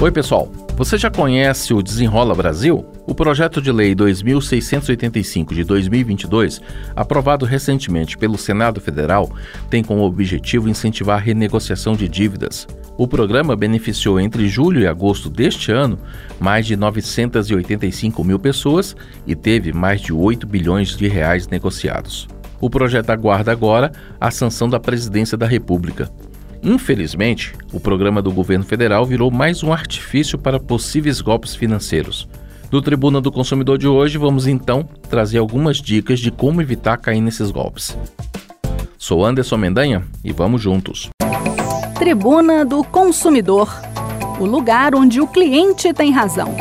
Oi, pessoal. Você já conhece o Desenrola Brasil? O projeto de lei 2685 de 2022, aprovado recentemente pelo Senado Federal, tem como objetivo incentivar a renegociação de dívidas. O programa beneficiou entre julho e agosto deste ano mais de 985 mil pessoas e teve mais de 8 bilhões de reais negociados. O projeto aguarda agora a sanção da Presidência da República. Infelizmente, o programa do governo federal virou mais um artifício para possíveis golpes financeiros. Do Tribuna do Consumidor de hoje, vamos então trazer algumas dicas de como evitar cair nesses golpes. Sou Anderson Mendanha e vamos juntos. Tribuna do Consumidor o lugar onde o cliente tem razão.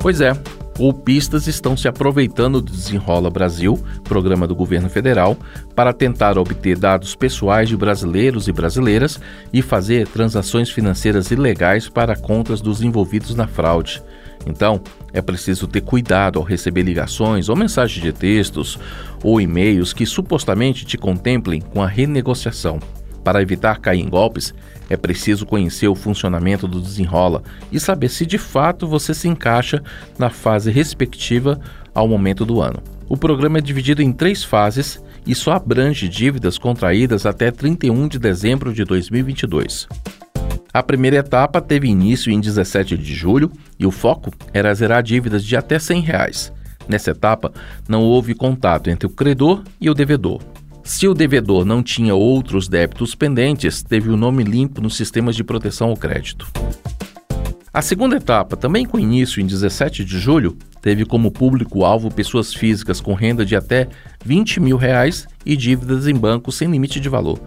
Pois é, golpistas estão se aproveitando do Desenrola Brasil, programa do governo federal, para tentar obter dados pessoais de brasileiros e brasileiras e fazer transações financeiras ilegais para contas dos envolvidos na fraude. Então, é preciso ter cuidado ao receber ligações ou mensagens de textos ou e-mails que supostamente te contemplem com a renegociação. Para evitar cair em golpes, é preciso conhecer o funcionamento do desenrola e saber se de fato você se encaixa na fase respectiva ao momento do ano. O programa é dividido em três fases e só abrange dívidas contraídas até 31 de dezembro de 2022. A primeira etapa teve início em 17 de julho e o foco era zerar dívidas de até 100 reais. Nessa etapa, não houve contato entre o credor e o devedor. Se o devedor não tinha outros débitos pendentes, teve o nome limpo nos sistemas de proteção ao crédito. A segunda etapa, também com início em 17 de julho, teve como público-alvo pessoas físicas com renda de até 20 mil reais e dívidas em bancos sem limite de valor.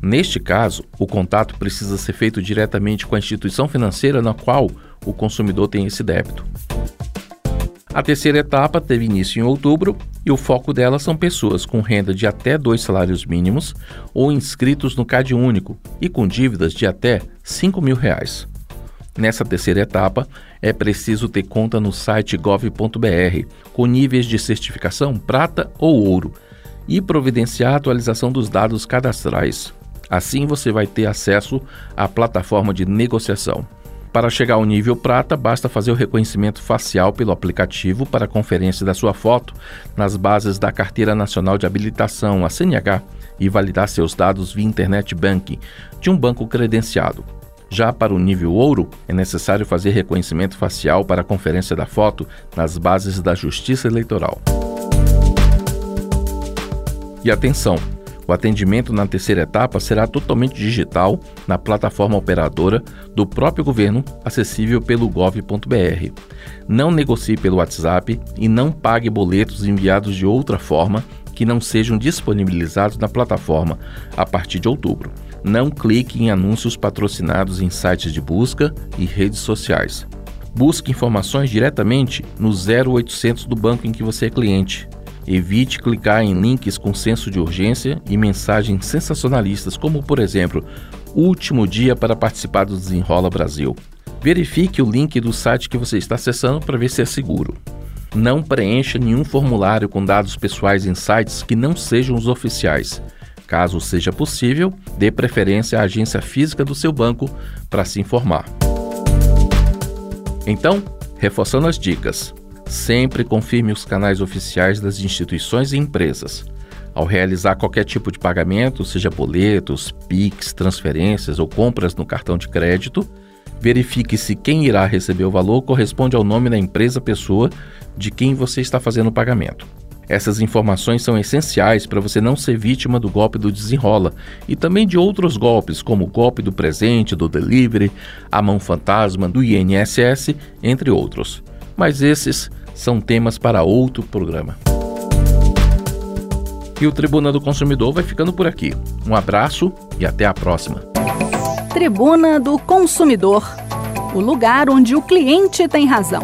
Neste caso, o contato precisa ser feito diretamente com a instituição financeira na qual o consumidor tem esse débito. A terceira etapa teve início em outubro e o foco dela são pessoas com renda de até dois salários mínimos ou inscritos no CAD único e com dívidas de até 5 mil reais. Nessa terceira etapa, é preciso ter conta no site gov.br com níveis de certificação prata ou ouro e providenciar a atualização dos dados cadastrais. Assim você vai ter acesso à plataforma de negociação. Para chegar ao nível prata, basta fazer o reconhecimento facial pelo aplicativo para conferência da sua foto nas bases da Carteira Nacional de Habilitação, a CNH, e validar seus dados via Internet Banking de um banco credenciado. Já para o nível ouro, é necessário fazer reconhecimento facial para conferência da foto nas bases da Justiça Eleitoral. E atenção! O atendimento na terceira etapa será totalmente digital na plataforma operadora do próprio governo, acessível pelo gov.br. Não negocie pelo WhatsApp e não pague boletos enviados de outra forma que não sejam disponibilizados na plataforma a partir de outubro. Não clique em anúncios patrocinados em sites de busca e redes sociais. Busque informações diretamente no 0800 do banco em que você é cliente. Evite clicar em links com senso de urgência e mensagens sensacionalistas, como por exemplo, último dia para participar do Desenrola Brasil. Verifique o link do site que você está acessando para ver se é seguro. Não preencha nenhum formulário com dados pessoais em sites que não sejam os oficiais. Caso seja possível, dê preferência à agência física do seu banco para se informar. Então, reforçando as dicas. Sempre confirme os canais oficiais das instituições e empresas. Ao realizar qualquer tipo de pagamento, seja boletos, PIX, transferências ou compras no cartão de crédito, verifique se quem irá receber o valor corresponde ao nome da empresa pessoa de quem você está fazendo o pagamento. Essas informações são essenciais para você não ser vítima do golpe do desenrola e também de outros golpes, como o golpe do presente, do delivery, a mão fantasma, do INSS, entre outros mas esses são temas para outro programa. E o Tribuna do Consumidor vai ficando por aqui. Um abraço e até a próxima. Tribuna do Consumidor o lugar onde o cliente tem razão.